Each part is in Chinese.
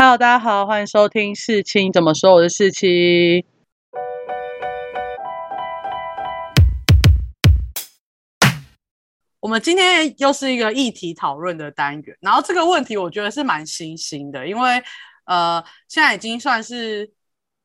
Hello，大家好，欢迎收听事情怎么说，我是事情。我们今天又是一个议题讨论的单元，然后这个问题我觉得是蛮新兴的，因为呃，现在已经算是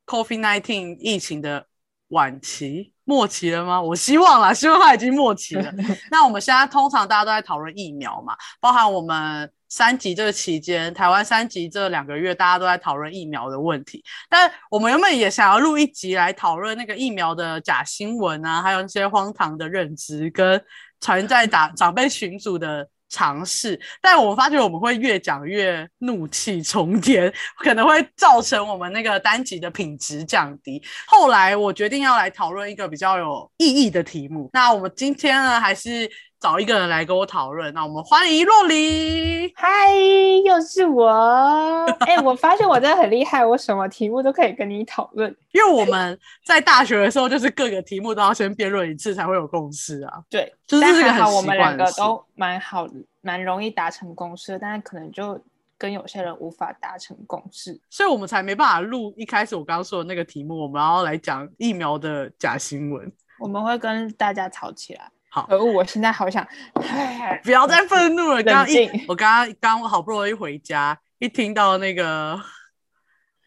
COVID-19 疫情的晚期、末期了吗？我希望啦，希望它已经末期了。那我们现在通常大家都在讨论疫苗嘛，包含我们三级这个期间，台湾三级这两个月，大家都在讨论疫苗的问题。但我们原本也想要录一集来讨论那个疫苗的假新闻啊，还有那些荒唐的认知跟。传在长长辈群组的尝试，但我们发觉我们会越讲越怒气冲天，可能会造成我们那个单集的品质降低。后来我决定要来讨论一个比较有意义的题目。那我们今天呢，还是。找一个人来跟我讨论，那我们欢迎洛黎。嗨，又是我。哎，我发现我真的很厉害，我什么题目都可以跟你讨论。因为我们在大学的时候，就是各个题目都要先辩论一次才会有共识啊。对，就是这个很我们两个都蛮好，蛮容易达成共识，但是可能就跟有些人无法达成共识，所以我们才没办法录一开始我刚刚说的那个题目。我们要来讲疫苗的假新闻，我们会跟大家吵起来。好，可恶！我现在好想，不要再愤怒了。刚刚一，我刚刚刚好不容易回家，一听到那个，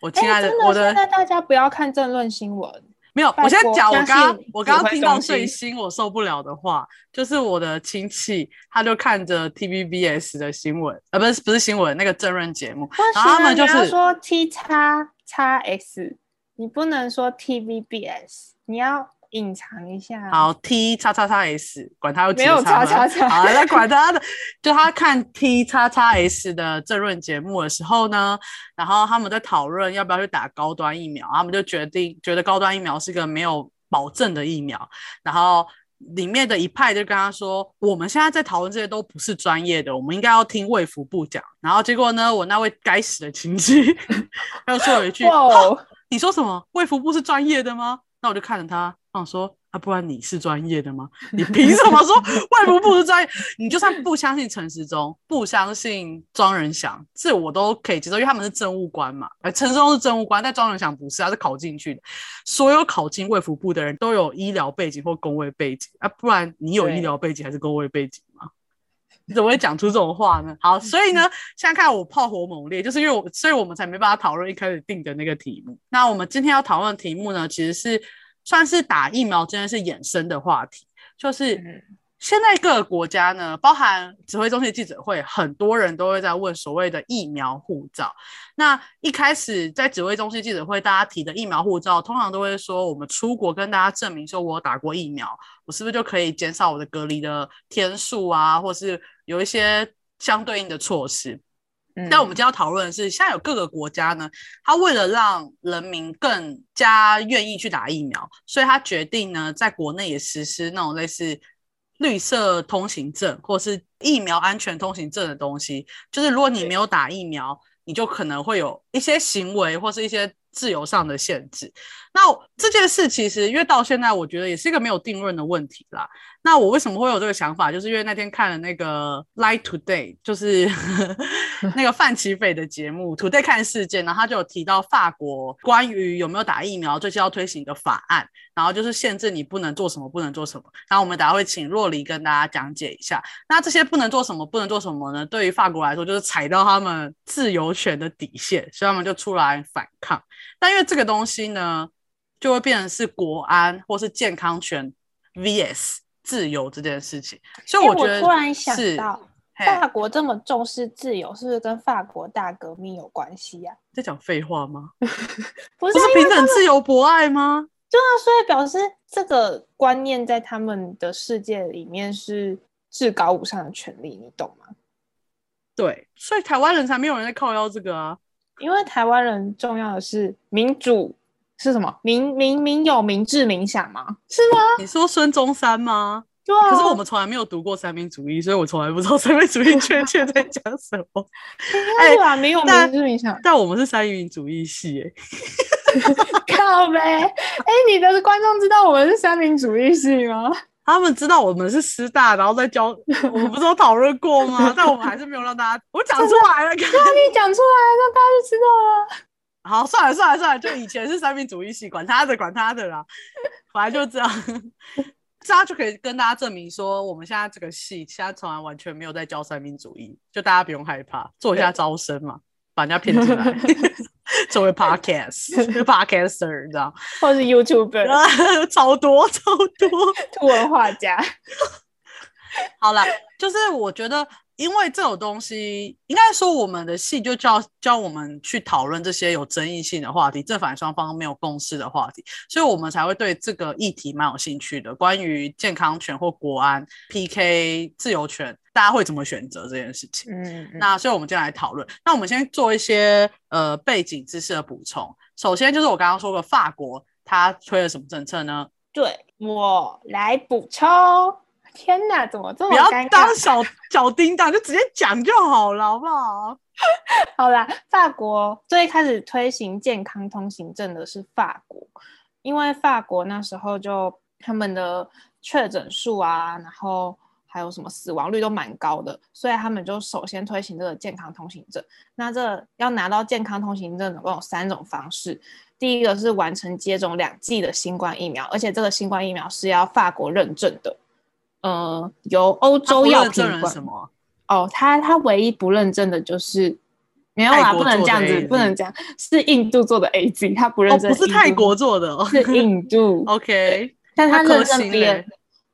我亲爱的，我的，现在大家不要看政论新闻。没有，我现在讲，我刚我刚刚听到最新我受不了的话，就是我的亲戚，他就看着 TVBS 的新闻，呃，不是不是新闻，那个政论节目，然后他们就是说 T 叉叉 S，你不能说 TVBS，你要。隐藏一下，好 T 叉叉叉 S，管他有没有叉叉叉，好，那管他的，就他看 T 叉叉 S 的政论节目的时候呢，然后他们在讨论要不要去打高端疫苗，他们就决定觉得高端疫苗是个没有保证的疫苗，然后里面的一派就跟他说，我们现在在讨论这些都不是专业的，我们应该要听卫福部讲，然后结果呢，我那位该死的亲戚 又说了一句，哦你说什么？卫福部是专业的吗？那我就看着他。说啊，不然你是专业的吗？你凭什么说外部不是专业？你就算不相信陈时中，不相信庄仁祥，这我都可以接受，因为他们是政务官嘛。而陈时中是政务官，但庄仁祥不是，他是考进去的。所有考进卫福部的人都有医疗背景或工位背景啊，不然你有医疗背景还是工位背景吗？你怎么会讲出这种话呢？好，所以呢，现在看我炮火猛烈，就是因为我，所以我们才没办法讨论一开始定的那个题目。那我们今天要讨论的题目呢，其实是。算是打疫苗真的是衍生的话题，就是现在各个国家呢，包含指挥中心记者会，很多人都会在问所谓的疫苗护照。那一开始在指挥中心记者会，大家提的疫苗护照，通常都会说，我们出国跟大家证明说我打过疫苗，我是不是就可以减少我的隔离的天数啊，或是有一些相对应的措施。但我们今天要讨论的是，现在有各个国家呢，他为了让人民更加愿意去打疫苗，所以他决定呢，在国内也实施那种类似绿色通行证或是疫苗安全通行证的东西。就是如果你没有打疫苗，你就可能会有一些行为或是一些自由上的限制。那这件事其实，因为到现在我觉得也是一个没有定论的问题啦。那我为什么会有这个想法？就是因为那天看了那个《Light Today》，就是 那个范奇斐的节目《Today 看事件》，然后他就有提到法国关于有没有打疫苗，最近要推行一个法案，然后就是限制你不能做什么，不能做什么。然后我们等下会请若离跟大家讲解一下。那这些不能做什么，不能做什么呢？对于法国来说，就是踩到他们自由权的底线，所以他们就出来反抗。但因为这个东西呢，就会变成是国安或是健康权 vs。自由这件事情，所以我觉得突然想到，法国这么重视自由，是不是跟法国大革命有关系呀？在讲废话吗？不是平等、自由、博爱吗？对啊，所以表示这个观念在他们的世界里面是至高无上的权利，你懂吗？对，所以台湾人才没有人在靠腰这个啊，因为台湾人重要的是民主。是什么？明明明有明治民享吗？是吗？你说孙中山吗？对啊。可是我们从来没有读过三民主义，所以我从来不知道三民主义确切在讲什么。哎，啊，民有民治民享。但我们是三民主义系，哎，靠呗！哎，你的观众知道我们是三民主义系吗？他们知道我们是师大，然后再教，我们不是有讨论过吗？但我们还是没有让大家，我讲出来了，对啊，你讲出来了，大家就知道了。好，算了算了算了，就以前是三民主义系，管他的管他的啦，反正就这样，这样就可以跟大家证明说，我们现在这个系现在从来完全没有在教三民主义，就大家不用害怕，做一下招生嘛，把人家骗进来，作为 podcast podcaster，你知道，或是 YouTuber，超多超多图文画家。好了，就是我觉得。因为这种东西，应该说我们的戏就教教我们去讨论这些有争议性的话题，正反双方没有共识的话题，所以我们才会对这个议题蛮有兴趣的。关于健康权或国安 PK 自由权，大家会怎么选择这件事情？嗯，那所以我们就来讨论。那我们先做一些呃背景知识的补充。首先就是我刚刚说的法国，它推了什么政策呢？对我来补充。天哪，怎么这么不要当小小叮当，就直接讲就好了，好不好？好啦，法国最开始推行健康通行证的是法国，因为法国那时候就他们的确诊数啊，然后还有什么死亡率都蛮高的，所以他们就首先推行这个健康通行证。那这要拿到健康通行证，总共有三种方式。第一个是完成接种两剂的新冠疫苗，而且这个新冠疫苗是要法国认证的。呃，由欧洲药品管什么？哦，他他唯一不认证的就是没有啦，不能这样子，不能这样，是印度做的 A G，他不认证，不是泰国做的，是印度。OK，但他认证别人，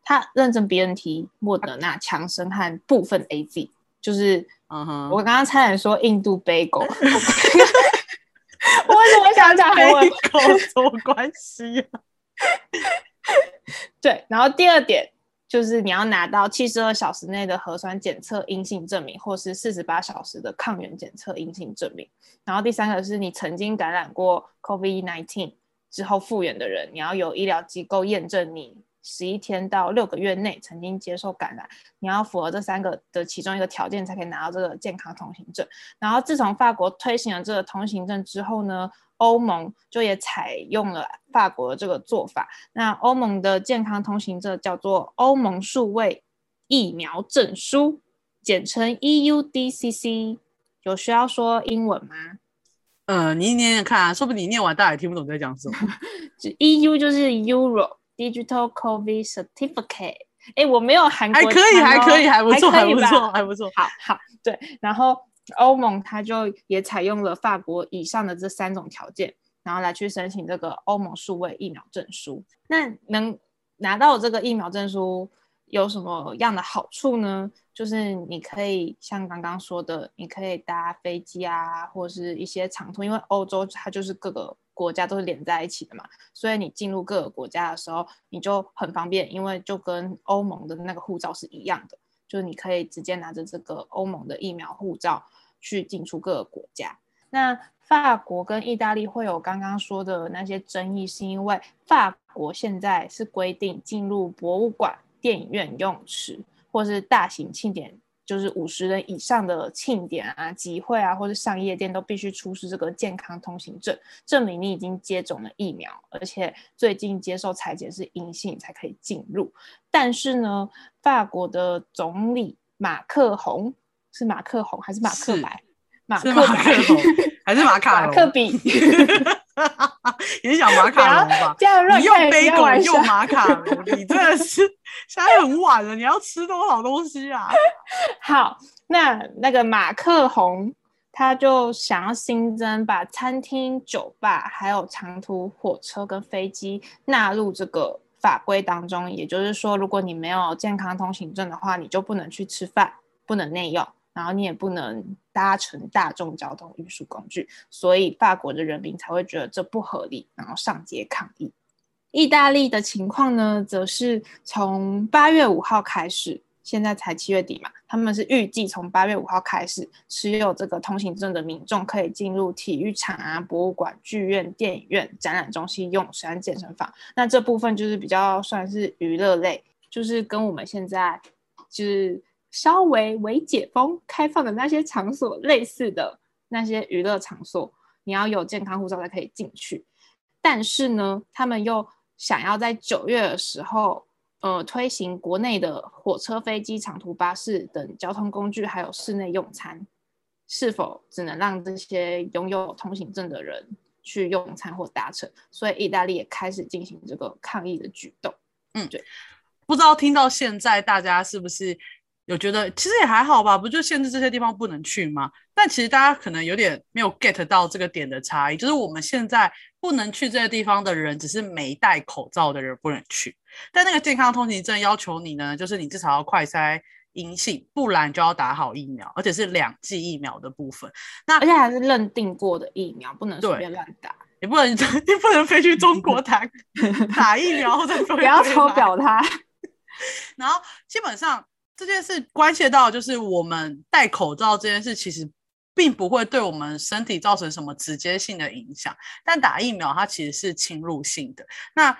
他认证别人提莫德纳、强生和部分 A G，就是我刚刚差点说印度 bagel，我为什么想讲韩文？什么关系啊？对，然后第二点。就是你要拿到七十二小时内的核酸检测阴性证明，或是四十八小时的抗原检测阴性证明。然后第三个是你曾经感染过 COVID-19 之后复原的人，你要有医疗机构验证你十一天到六个月内曾经接受感染，你要符合这三个的其中一个条件，才可以拿到这个健康通行证。然后自从法国推行了这个通行证之后呢？欧盟就也采用了法国的这个做法。那欧盟的健康通行证叫做欧盟数位疫苗证书，简称 EUDCC。有需要说英文吗？呃，你念念看啊，说不定你念完大家也听不懂在讲什么。EU 就是 Euro Digital COVID Certificate。哎，我没有韩国，还可以，还可以，还不错，还不错，还不错。好好，对，然后。欧盟它就也采用了法国以上的这三种条件，然后来去申请这个欧盟数位疫苗证书。那能拿到这个疫苗证书有什么样的好处呢？就是你可以像刚刚说的，你可以搭飞机啊，或者是一些长途，因为欧洲它就是各个国家都是连在一起的嘛，所以你进入各个国家的时候你就很方便，因为就跟欧盟的那个护照是一样的。就是你可以直接拿着这个欧盟的疫苗护照去进出各个国家。那法国跟意大利会有刚刚说的那些争议，是因为法国现在是规定进入博物馆、电影院、游泳池或是大型庆典。就是五十人以上的庆典啊、集会啊，或者上夜店都必须出示这个健康通行证，证明你已经接种了疫苗，而且最近接受裁剪是阴性才可以进入。但是呢，法国的总理马克宏是马克宏还是马克白？马克白还是马卡马克比？也想马卡龙吧？你用杯狗，用马卡龙，你真的是现在很晚了，你要吃多少东西啊？好，那那个马克宏他就想要新增把餐厅、酒吧还有长途火车跟飞机纳入这个法规当中。也就是说，如果你没有健康通行证的话，你就不能去吃饭，不能内用。然后你也不能搭乘大众交通运输工具，所以法国的人民才会觉得这不合理，然后上街抗议。意大利的情况呢，则是从八月五号开始，现在才七月底嘛，他们是预计从八月五号开始，持有这个通行证的民众可以进入体育场啊、博物馆、剧院、电影院、展览中心、泳池、健身房。那这部分就是比较算是娱乐类，就是跟我们现在就是。稍微微解封开放的那些场所，类似的那些娱乐场所，你要有健康护照才可以进去。但是呢，他们又想要在九月的时候呃推行国内的火车、飞机、长途巴士等交通工具，还有室内用餐，是否只能让这些拥有通行证的人去用餐或搭乘？所以意大利也开始进行这个抗议的举动。嗯，对。不知道听到现在大家是不是有觉得其实也还好吧？不就限制这些地方不能去吗？但其实大家可能有点没有 get 到这个点的差异，就是我们现在不能去这些地方的人，只是没戴口罩的人不能去。但那个健康通行证要求你呢，就是你至少要快筛阴性，不然就要打好疫苗，而且是两剂疫苗的部分。那而且还是认定过的疫苗，不能随便乱打。你不能，你不能飞去中国打 打疫苗或者不要抽表他。然后基本上这件事关系到，就是我们戴口罩这件事，其实并不会对我们身体造成什么直接性的影响。但打疫苗它其实是侵入性的。那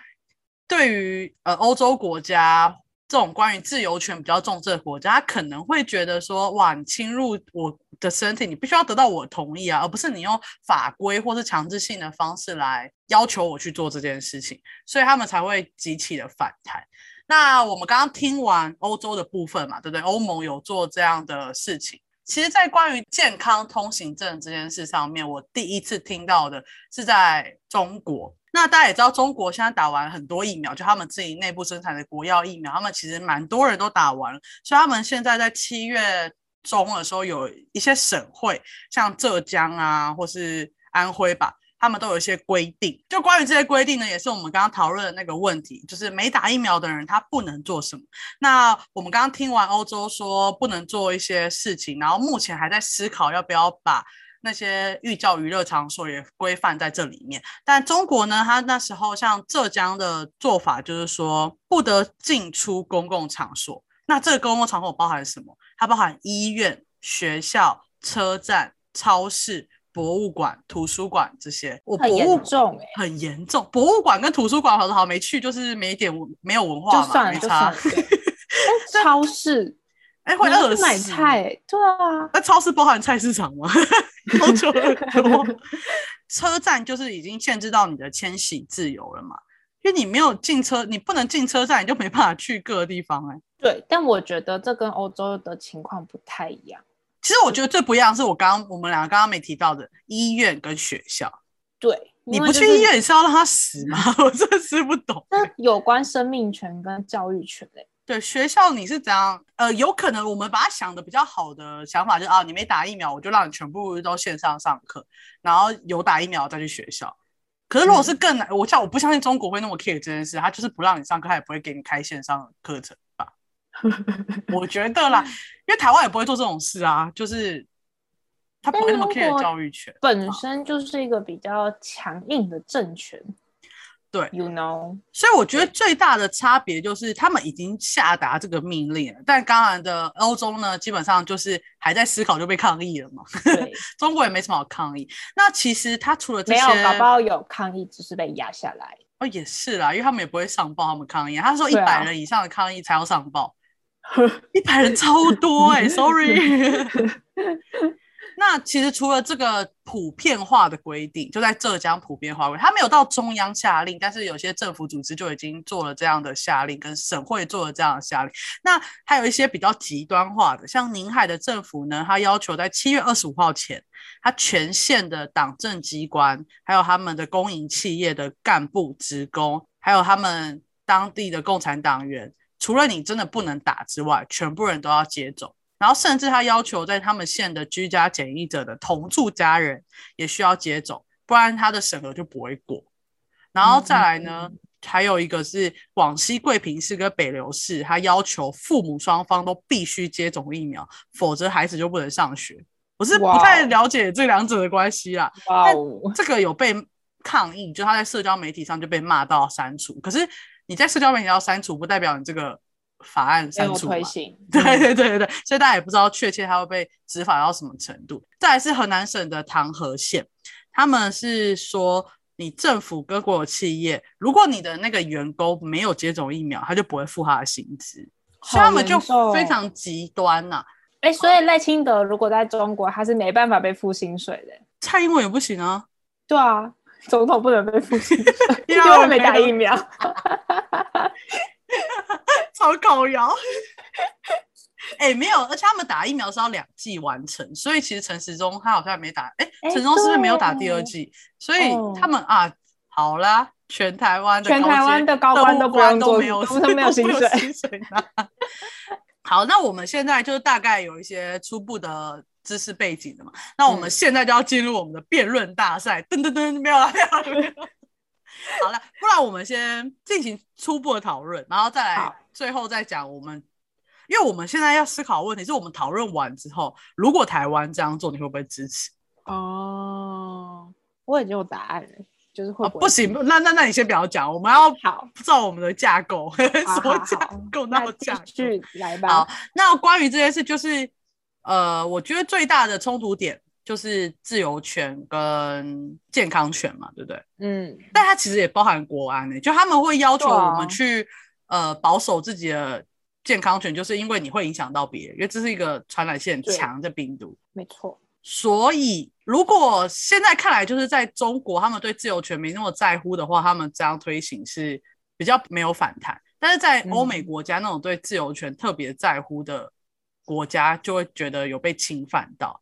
对于呃欧洲国家这种关于自由权比较重视的国家，他可能会觉得说，哇，你侵入我的身体，你必须要得到我同意啊，而不是你用法规或是强制性的方式来要求我去做这件事情，所以他们才会激起的反弹。那我们刚刚听完欧洲的部分嘛，对不对？欧盟有做这样的事情。其实，在关于健康通行证这件事上面，我第一次听到的是在中国。那大家也知道，中国现在打完很多疫苗，就他们自己内部生产的国药疫苗，他们其实蛮多人都打完了。所以他们现在在七月中的时候，有一些省会，像浙江啊，或是安徽吧。他们都有一些规定，就关于这些规定呢，也是我们刚刚讨论的那个问题，就是没打疫苗的人他不能做什么。那我们刚刚听完欧洲说不能做一些事情，然后目前还在思考要不要把那些寓教娱乐场所也规范在这里面。但中国呢，他那时候像浙江的做法就是说不得进出公共场所。那这个公共场所包含什么？它包含医院、学校、车站、超市。博物馆、图书馆这些，我很严重哎，很严重。博物馆跟图书馆，好像好没去，就是没点没有文化嘛，没差。超市，哎，会饿死。买菜，对啊。那超市包含菜市场吗？好久多。车站就是已经限制到你的迁徙自由了嘛？因为你没有进车，你不能进车站，你就没办法去各个地方哎。对，但我觉得这跟欧洲的情况不太一样。其实我觉得最不一样是我刚刚我们两个刚刚没提到的医院跟学校。对，你不去医院，你是要让他死吗？我真的是不懂。那有关生命权跟教育权嘞？对，学校你是怎样？呃，有可能我们把它想的比较好的想法就是啊，你没打疫苗，我就让你全部都线上上课，然后有打疫苗再去学校。可是如果是更难，我像我不相信中国会那么 care 这件事，他就是不让你上课，他也不会给你开线上课程吧？我觉得啦，因为台湾也不会做这种事啊，就是他不会那么 care 教育权，本身就是一个比较强硬的政权，对，you know，所以我觉得最大的差别就是他们已经下达这个命令了，但刚才的欧洲呢，基本上就是还在思考就被抗议了嘛，对，中国也没什么好抗议。那其实他除了这些，没有，宝宝有抗议，只是被压下来。哦，也是啦，因为他们也不会上报他们抗议，他说一百人以上的抗议才要上报。一百人超多哎，sorry。那其实除了这个普遍化的规定，就在浙江普遍化规，它没有到中央下令，但是有些政府组织就已经做了这样的下令，跟省会做了这样的下令。那还有一些比较极端化的，像宁海的政府呢，他要求在七月二十五号前，他全县的党政机关，还有他们的公营企业的干部职工，还有他们当地的共产党员。除了你真的不能打之外，全部人都要接种。然后甚至他要求在他们县的居家检疫者的同住家人也需要接种，不然他的审核就不会过。然后再来呢，还有一个是广西桂平市跟北流市，他要求父母双方都必须接种疫苗，否则孩子就不能上学。我是不太了解这两者的关系啦。哇哦，这个有被抗议，就他在社交媒体上就被骂到删除。可是。你在社交媒体要删除，不代表你这个法案删除嘛？对对对对对，所以大家也不知道确切它会被执法到什么程度。再来是河南省的唐河县，他们是说，你政府跟国有企业，如果你的那个员工没有接种疫苗，他就不会付他的薪资，所以他们就非常极端呐。哎，所以赖清德如果在中国，他是没办法被付薪水的。蔡英文也不行啊。对啊。总统不能被付薪水，因为没打疫苗。烧烤窑。哎、没有，而且他们打疫苗是要两剂完成，所以其实陈时中他好像没打，哎、哎陈时中是不是没有打第二对剂？所以哦他们啊，好啦，全台湾的全台湾的高官都不用做都没有都没有薪水。好，那我们现在就是大概有一些初步的知识背景的嘛，那我们嗯现在就要进入我们的辩论大赛，噔噔噔，没有了，没有了，没有了。好了，不然我们先进行初步的讨论，然后再来最后再讲我们，因为我们现在要思考的问题是我们讨论完之后，如果台湾这样做，你会不会支持？哦，我已经有答案了，就是会啊，不会不行，那那那你先不要讲，我们要好，照我们的架构，好什么架构？那那架构继续来好。，那关于这件事，就是呃，我觉得最大的冲突点就是自由权跟健康权嘛，对不对？嗯，但它其实也包含国安呢、就他们会要求我们去、呃保守自己的健康权，就是因为你会影响到别人，因为这是一个传染性很强的病毒。没错。所以，如果现在看来，就是在中国，他们对自由权没那么在乎的话，他们这样推行是比较没有反弹。但是在欧美嗯国家，那种对自由权特别在乎的国家，就会觉得有被侵犯到。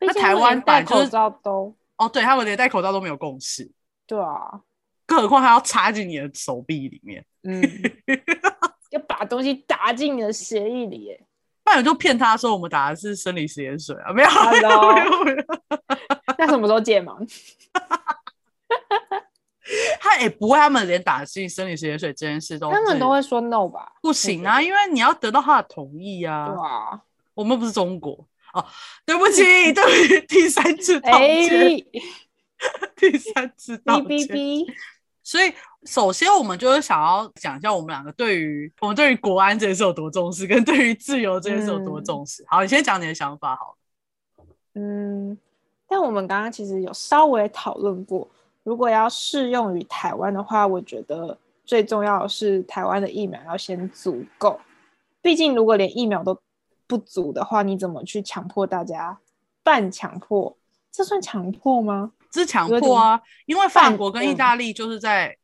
那台湾连戴口罩都哦，对他们连戴口罩都没有共识，对啊，更何况还要插进你的手臂里面，嗯，要把东西打进你的血液里耶。不然就骗他说我们打的是生理食盐水啊，没有，没 Hello 有，没有，没有。那什么时候解盲？他也不会，他们连打进生理食盐水这件事都他们都会说 no 吧？不行啊，因为你要得到他的同意啊。对啊，我们不是中国哦，对不起，对不起，第三次道哎歉，第三次道歉。哔，所以，首先我们就是想要讲一下我们两个对于我们对于国安这件事有多重视，跟对于自由这件事有多重视。好，你先讲你的想法好了。嗯，但我们刚刚其实有稍微讨论过，如果要适用于台湾的话，我觉得最重要的是台湾的疫苗要先足够。毕竟，如果连疫苗都不足的话，你怎么去强迫大家半强迫？这算强迫吗？这是强迫啊，因为法国跟意嗯大利就是在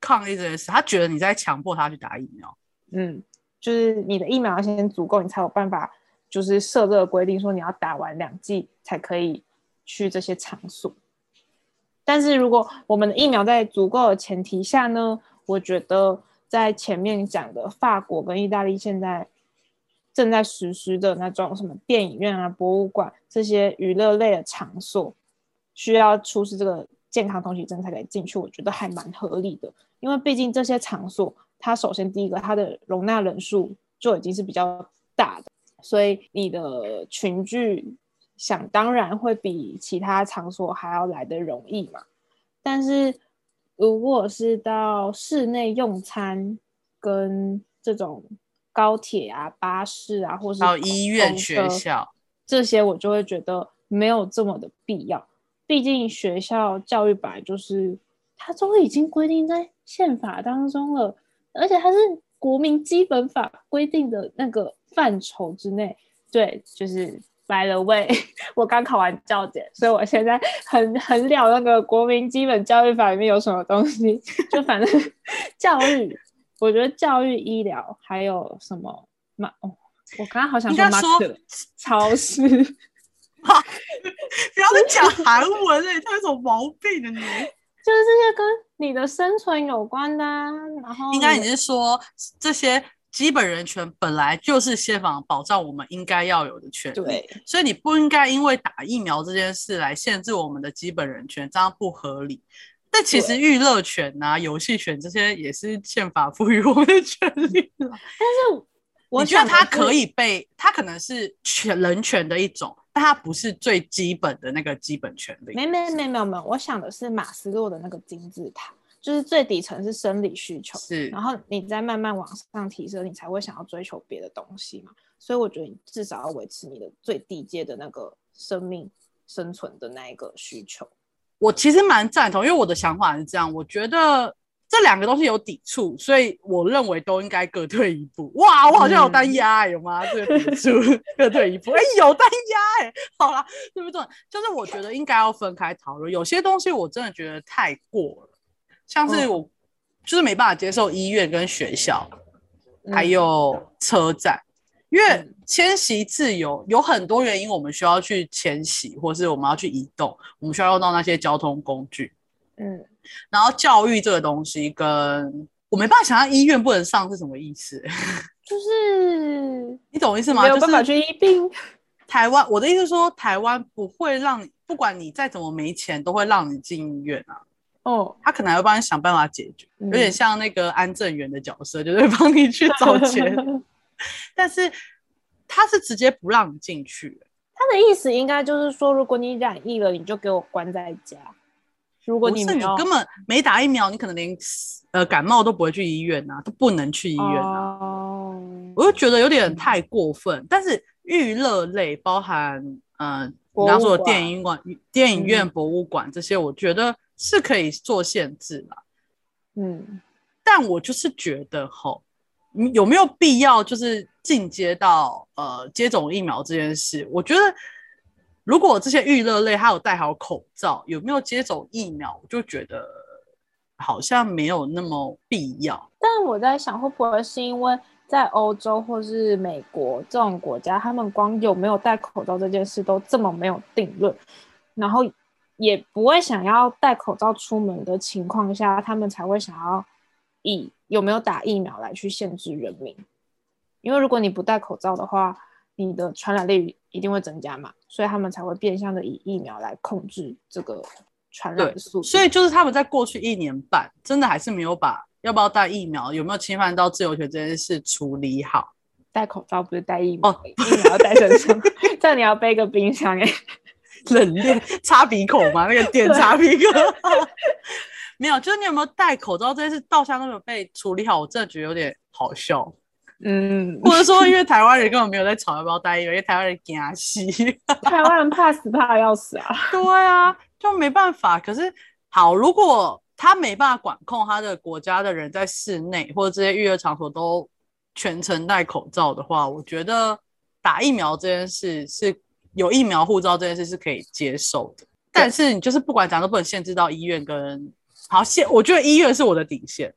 抗议这件事，他觉得你在强迫他去打疫苗。嗯，就是你的疫苗要先足够，你才有办法，就是设这个规定，说你要打完两剂才可以去这些场所。但是如果我们的疫苗在足够的前提下呢，我觉得在前面讲的法国跟意大利现在正在实施的那种什么电影院啊、博物馆这些娱乐类的场所，需要出示这个健康通行证才可以进去，我觉得还蛮合理的。因为毕竟这些场所，它首先第一个它的容纳人数就已经是比较大的，所以你的群聚想当然会比其他场所还要来的容易嘛。但是如果是到室内用餐跟这种高铁啊、巴士啊，或是还有医院、公学校，这些，我就会觉得没有这么的必要。毕竟学校教育本来就是，它都已经规定在宪法当中了，而且它是国民基本法规定的那个范畴之内。对，就是 by the way，我刚考完教检，所以我现在很很了那个国民基本教育法里面有什么东西。就反正 教育，我觉得教育、医疗还有什么嘛，哦，我刚刚好想说超市。不要再讲韩文了，你他有什么毛病呢？你就是这些跟你的生存有关的、啊，然后应该你的是说这些基本人权本来就是宪法保障我们应该要有的权利，对所以你不应该因为打疫苗这件事来限制我们的基本人权，这样不合理。但其实娱乐权啊、游戏权这些也是宪法赋予我们的权利 但是。我觉得它可以被，它可能是权人权的一种，但它不是最基本的那个基本权利。没没没没有没有，我想的是马斯洛的那个金字塔，就是最底层是生理需求，是然后你再慢慢往上提升，你才会想要追求别的东西嘛。所以我觉得你至少要维持你的最低阶的那个生命生存的那一个需求。我其实蛮赞同，因为我的想法是这样，我觉得这两个东西有抵触，所以我认为都应该各退一步。哇，我好像有单压、欸，有吗？这个抵触 各退一步，哎、有单压哎、好啦，对不对？就是我觉得应该要分开讨论，有些东西我真的觉得太过了，像是嗯我、就是没办法接受医院跟学校还有车站，因为嗯迁徙自由有很多原因，我们需要去迁徙，或是我们要去移动，我们需要用到那些交通工具。嗯，然后教育这个东西跟我没办法想象医院不能上是什么意思，就是你懂我意思吗？没有办法去医病。台湾，我的意思是说，台湾不会让你，不管你再怎么没钱，都会让你进医院啊。哦，他可能还会帮你想办法解决，有有点像那个安正元的角色，就是 帮你去找钱。但是他是直接不让你进去，他的意思应该就是说，如果你染疫了，你就给我关在家。如果你没有根本没打疫苗，你可能连呃感冒都不会去医院啊，都不能去医院啊。哦，我就觉得有点太过分。但是娱乐类包含呃你刚刚说的电影馆、电影院、嗯博物馆这些，我觉得是可以做限制啦。嗯，但我就是觉得吼，你有没有必要就是进阶到呃接种疫苗这件事？我觉得如果这些娱乐类还有戴好口罩，有没有接种疫苗，我就觉得好像没有那么必要。但我在想，会不会是因为在欧洲或是美国这种国家，他们光有没有戴口罩这件事都这么没有定论，然后也不会想要戴口罩出门的情况下，他们才会想要以有没有打疫苗来去限制人民。因为如果你不戴口罩的话，你的传染力一定会增加嘛，所以他们才会变相的以疫苗来控制这个传染的速。所以就是他们在过去一年半，真的还是没有把要不要戴疫苗、有没有侵犯到自由权这件事处理好。戴口罩不是戴疫苗，哦疫苗要戴身上，这样你要背个冰箱哎、冷链擦鼻孔嘛，那个点擦鼻孔。没有，就是你有没有戴口罩这件事，到现在都没有被处理好，我真的觉得有点好笑。嗯，或者说，因为台湾人根本没有在吵要不要戴疫苗，因为台湾人惊死。台湾人怕死怕的要死啊。对啊，就没办法。可是好，如果他没办法管控他的国家的人在室内或者这些娱乐场所都全程戴口罩的话，我觉得打疫苗这件事是有疫苗护照这件事是可以接受的。但是你就是不管怎样都不能限制到医院跟好现，我觉得医院是我的底线，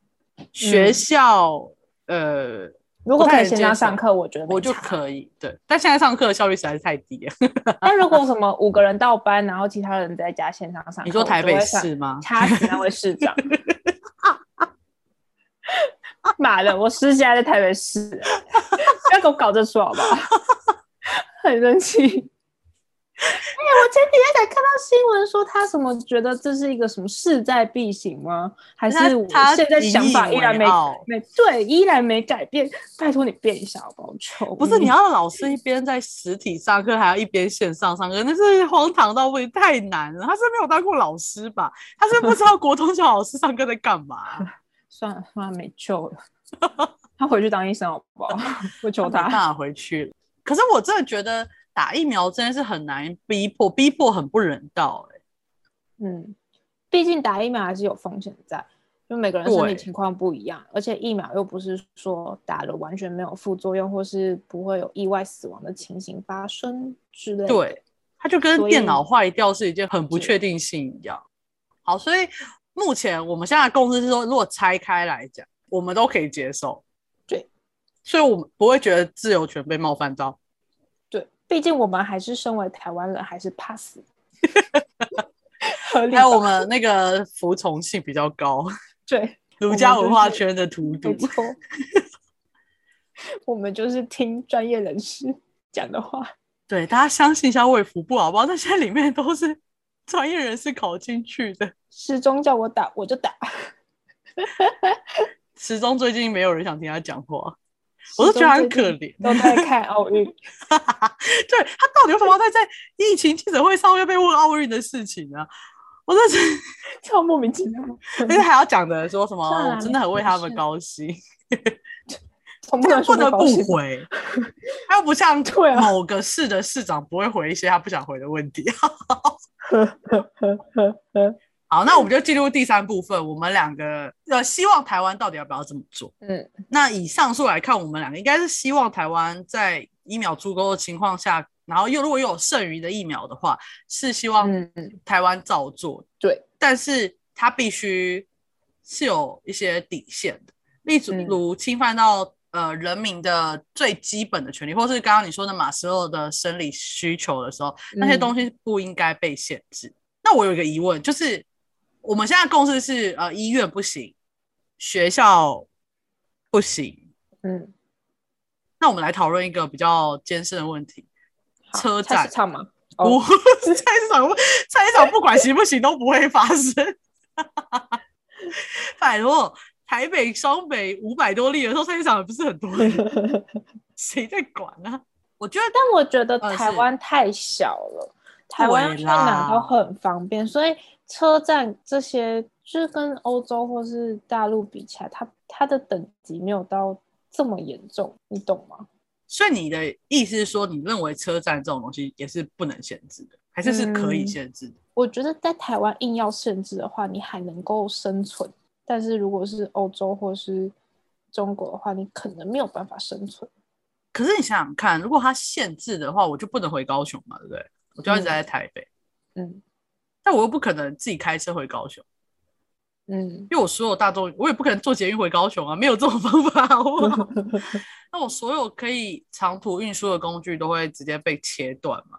学校、呃。如果可以线上上课，我觉得我就可以对，但现在上课的效率实在是太低了。那如果什么五个人到班，然后其他人在家线上上课，你说台北市吗？掐死那位市长！妈的，我私下在在台北市，不要给我搞这出好不好？很生气。哎、我前几天才看到新闻说他什么觉得这是一个什么势在必行吗？还是我他现在想法依然没没对，依然没改变？拜托你变一下好不好？求不是，你要要老师一边在实体上课，还要一边线上上课，那是荒唐到不行，太难了。他是没有当过老师吧？他是不知道国中小老师上课在干嘛。算了算了，没救了。他回去当医生好不好？我求他。没办法回去了。可是我真的觉得打疫苗真的是很难逼迫，逼迫很不人道、欸。嗯，毕竟打疫苗还是有风险在，就每个人身体情况不一样，而且疫苗又不是说打了完全没有副作用，或是不会有意外死亡的情形发生之类的。对，它就跟电脑坏掉是一件很不确定性一样。好，所以目前我们现在的共识是说，如果拆开来讲，我们都可以接受。对，所以我们不会觉得自由权被冒犯到。对，毕竟我们还是身为台湾人，还是怕死。还有我吧们那个服从性比较高，对，儒家文化圈的荼毒没。错，我们就是听专业人士讲的话。对，大家相信一下卫福部好不好？那些里面都是专业人士考进去的。时钟叫我打，我就打。时钟最近没有人想听他讲话，我都觉得很可怜。都在看奥运。对他到底为什么在在疫情记者会上面被问奥运的事情呢、我真的是，超莫名其妙，而且还要讲的说什么，我真的很为他们高兴，从不能不得不回，他又不像某个市的市长不会回一些他不想回的问题。好，那我们就进入第三部分，我们两个呃，希望台湾到底要不要这么做？嗯那以上述来看，我们两个应该是希望台湾在疫苗足够的情况下，然后又如果又有剩余的疫苗的话，是希望台湾照做。对，但是它必须是有一些底线的，例嗯如侵犯到、呃人民的最基本的权利，或是刚刚你说的马斯洛的生理需求的时候，那些东西不应该被限制。那我有一个疑问，就是我们现在共识是呃医院不行，学校不行，嗯，那我们来讨论一个比较艰深的问题：好车站菜市场吗？不哦，是 菜市场，菜市场不管行不行都不会发生。拜托，台北、双北五百多例的时候，菜市场也不是很多人，谁在管呢、我觉得但我觉得台湾太小了，台湾去哪都很方便，所以车站这些就是跟欧洲或是大陆比起来，它它的等级没有到这么严重，你懂吗？所以你的意思是说，你认为车站这种东西也是不能限制的，还是是可以嗯限制的？我觉得在台湾硬要限制的话，你还能够生存，但是如果是欧洲或是中国的话，你可能没有办法生存。可是你想想看，如果它限制的话，我就不能回高雄嘛，对不对？我就要一直在台北，嗯但我又不可能自己开车回高雄，嗯，因为我所有大众，我也不可能坐捷运回高雄啊，没有这种方法，好不好？那我所有可以长途运输的工具都会直接被切断嘛？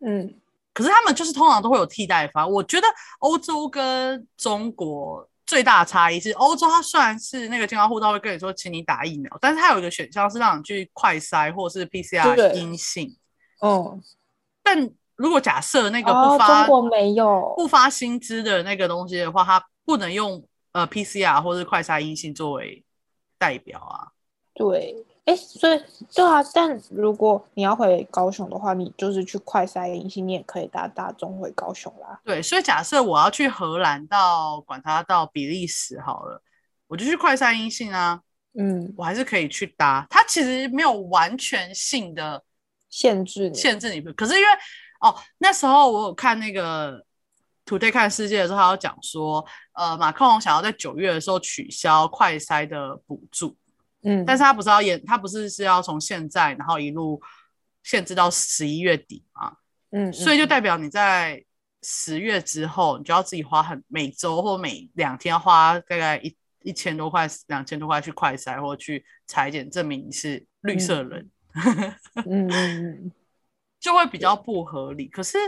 嗯可是他们就是通常都会有替代方案。我觉得欧洲跟中国最大的差异是，欧洲它虽然是那个健康护照会跟你说请你打疫苗，但是它有一个选项是让你去快筛或是 PCR 对阴性。哦但如果假设那个哦，不发、中国没有，不发薪资的那个东西的话，它不能用呃 PCR 或是快筛阴性作为代表啊。对，哎，所以对啊，但如果你要回高雄的话，你就是去快筛阴性，你也可以搭大众回高雄啦。对，所以假设我要去荷兰到管它到比利时好了，我就去快筛阴性啊。嗯，我还是可以去搭。它其实没有完全性的限制，限制你，可是因为哦，那时候我有看那个 Today 看世界的时候，他有讲说，呃，马克龙想要在九月的时候取消快筛的补助，嗯，但是他不是要延，他不是是要从现在然后一路限制到十一月底嘛，嗯，所以就。嗯代表你在十月之后，你就要自己花很每周或每两天要花大概一一千多块、两千多块去快筛或去裁剪，证明你是绿色人，嗯 嗯嗯，就会比较不合理。可是，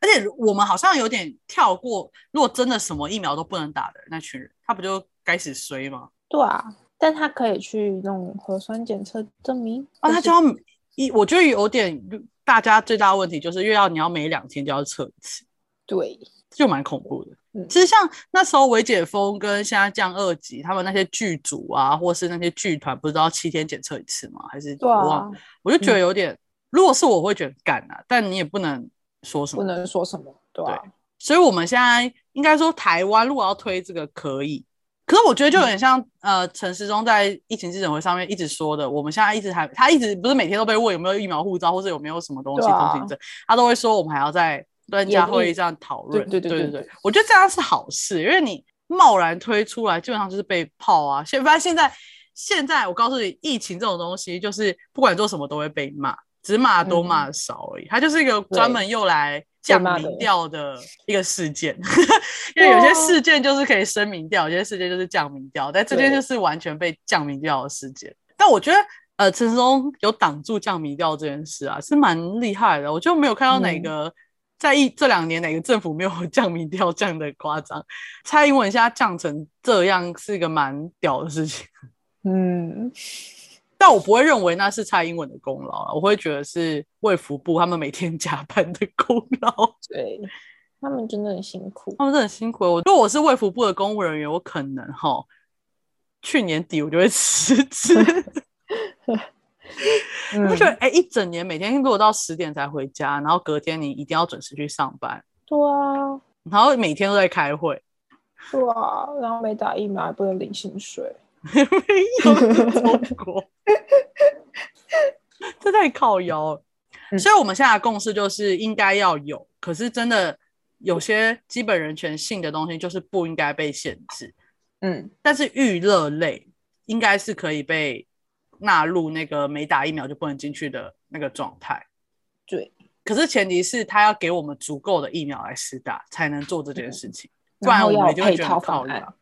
而且我们好像有点跳过，如果真的什么疫苗都不能打的那群人，他不就该死衰吗？对啊，但他可以去弄核酸检测证明啊，他就要一，我觉得有点大家最大的问题就是，又要你要每两天就要测一次。对，就蛮恐怖的。嗯其实像那时候维解封跟现在降二级，他们那些剧组啊，或是那些剧团，不是都要七天检测一次吗？还是对我忘啊，我就觉得有点，如果是我会觉得干啊，但你也不能说什么。不能说什么，对啊，所以我们现在应该说，台湾如果要推这个可以，可是我觉得就有点像、呃，陈时中在疫情记者会上面一直说的，我们现在一直还他一直不是每天都被问有没有疫苗护照，或者有没有什么东西通行证，他都会说我们还要在专家会议上讨论。对对对对我觉得这样是好事，因为你贸然推出来，基本上就是被泡啊。现发现现在现在我告诉你，疫情这种东西，就是不管做什么都会被骂，只是骂多嗯骂少而已。它就是一个专门用来降民调的一个事件，因为有些事件就是可以升民调，有些事件就是降民调，但这件对就是完全被降民调的事件。但我觉得，呃，陈时中有挡住降民调这件事啊，是蛮厉害的。我就没有看到哪嗯个、在一这两年哪个政府没有 降民调降的夸张。蔡英文现在降成这样，是一个蛮屌的事情。嗯，但我不会认为那是蔡英文的功劳啊，我会觉得是卫福部他们每天加班的功劳。对，他们真的很辛苦，他们真的很辛苦。我如果我是卫福部的公务人员，我可能哈去年底我就会辞职。我就觉得，嗯，哎、一整年每天如果到十点才回家，然后隔天你一定要准时去上班，对啊，然后每天都在开会，对啊，然后没打疫苗也不能领薪水，没有中国，这太靠腰了。嗯所以我们现在的共识就是应该要有，可是真的有些基本人权性的东西就是不应该被限制。嗯，但是娱乐类应该是可以被纳入那个没打疫苗就不能进去的那个状态。对，可是前提是他要给我们足够的疫苗来施打，才能做这件事情，不然我们一定会觉得很套方案靠腰。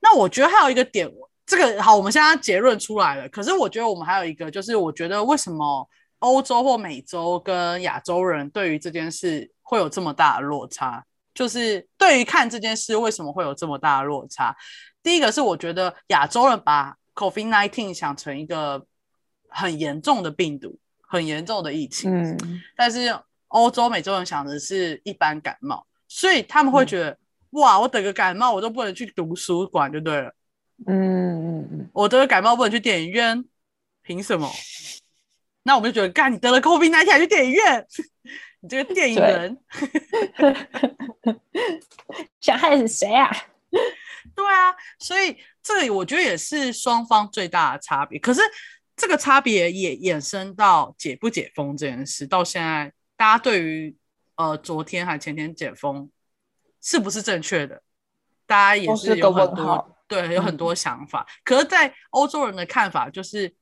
对，那我觉得还有一个点，这个好，我们现在结论出来了。可是我觉得我们还有一个，就是我觉得为什么欧洲或美洲跟亚洲人对于这件事会有这么大的落差？就是对于看这件事为什么会有这么大的落差？第一个是我觉得亚洲人把 COVID-19 想成一个很严重的病毒，很严重的疫情，嗯，但是欧洲、美洲人想的是一般感冒，所以他们会觉得，哇，我得个感冒我都不能去读书馆就对了。嗯嗯嗯，我得了感冒不能去电影院，凭什么？那我们就觉得，干你得了 COVID 1 9还去电影院，你这个电影人，想害死谁啊？对啊，所以这个我觉得也是双方最大的差别。可是这个差别也衍生到解不解封这件事，到现在大家对于呃昨天还前天解封是不是正确的，大家也是有很多对有很多想法。可是，在欧洲人的看法就是，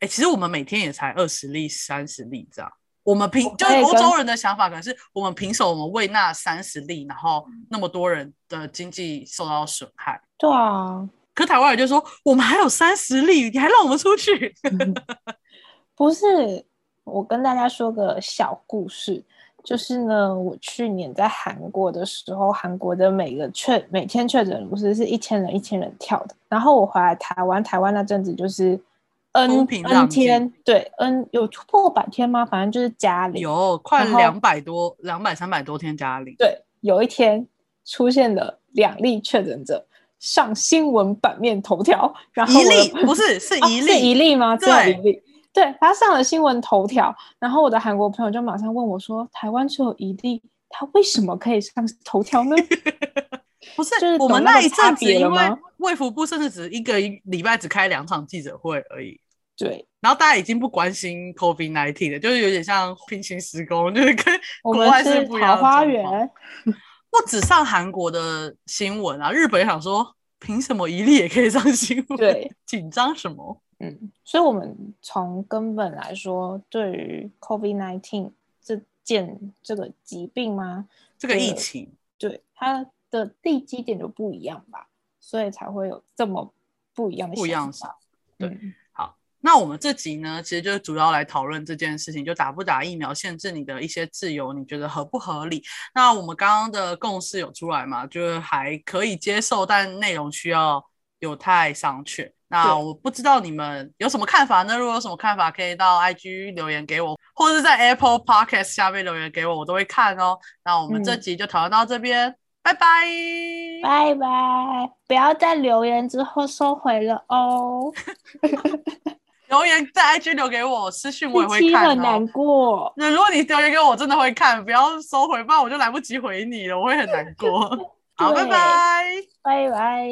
哎，其实我们每天也才二十例、三十例这样。我们凭我可以跟就是欧洲人的想法，可能是我们凭手我们喂那三十例，然后那么多人的经济受到损害。对啊，可台湾人就说我们还有三十例，你还让我们出去？不是，我跟大家说个小故事，就是呢，我去年在韩国的时候，韩国的每个确每天确诊不是是一千人一千人跳的，然后我回来台湾，台湾那阵子就是风 N 平 N 天，对 N 有突破百天吗？反正就是加零，有快两百多、两百三百多天加零，对，有一天出现了两例确诊者上新闻版面头条，然后一例不是是一例，一例吗？对一例。对，他上了新闻头条，然后我的韩国朋友就马上问我说：“台湾只有一例，他为什么可以上头条呢 不是就是我们那一阵子，因为吗卫福部甚至只一个礼拜只开两场记者会而已。？”对，然后大家已经不关心 COVID 1 9了，就是有点像平行时空，就是跟我们国外是是不一样的桃花。源，不只上韩国的新闻啊，日本也想说，凭什么一例也可以上新闻？对，紧张什么？嗯，所以我们从根本来说，对于 COVID-19 这件这个疾病吗？这个疫情，对它的地基点就不一样吧，所以才会有这么不一样的不一样。对嗯那我们这集呢，其实就是主要来讨论这件事情，就打不打疫苗限制你的一些自由，你觉得合不合理？那我们刚刚的共识有出来嘛？就是还可以接受，但内容需要有待商榷。那我不知道你们有什么看法呢？如果有什么看法，可以到 IG 留言给我，或者是在 Apple Podcast 下面留言给我，我都会看哦。那我们这嗯集就讨论到这边，拜拜。拜拜，不要在留言之后收回了哦，留言在 IG 留给我，私讯我也会看哦很难。过。那如果你留言给我，我真的会看，不要收回，不然我就来不及回你了，我会很难过。好，拜对拜。拜拜。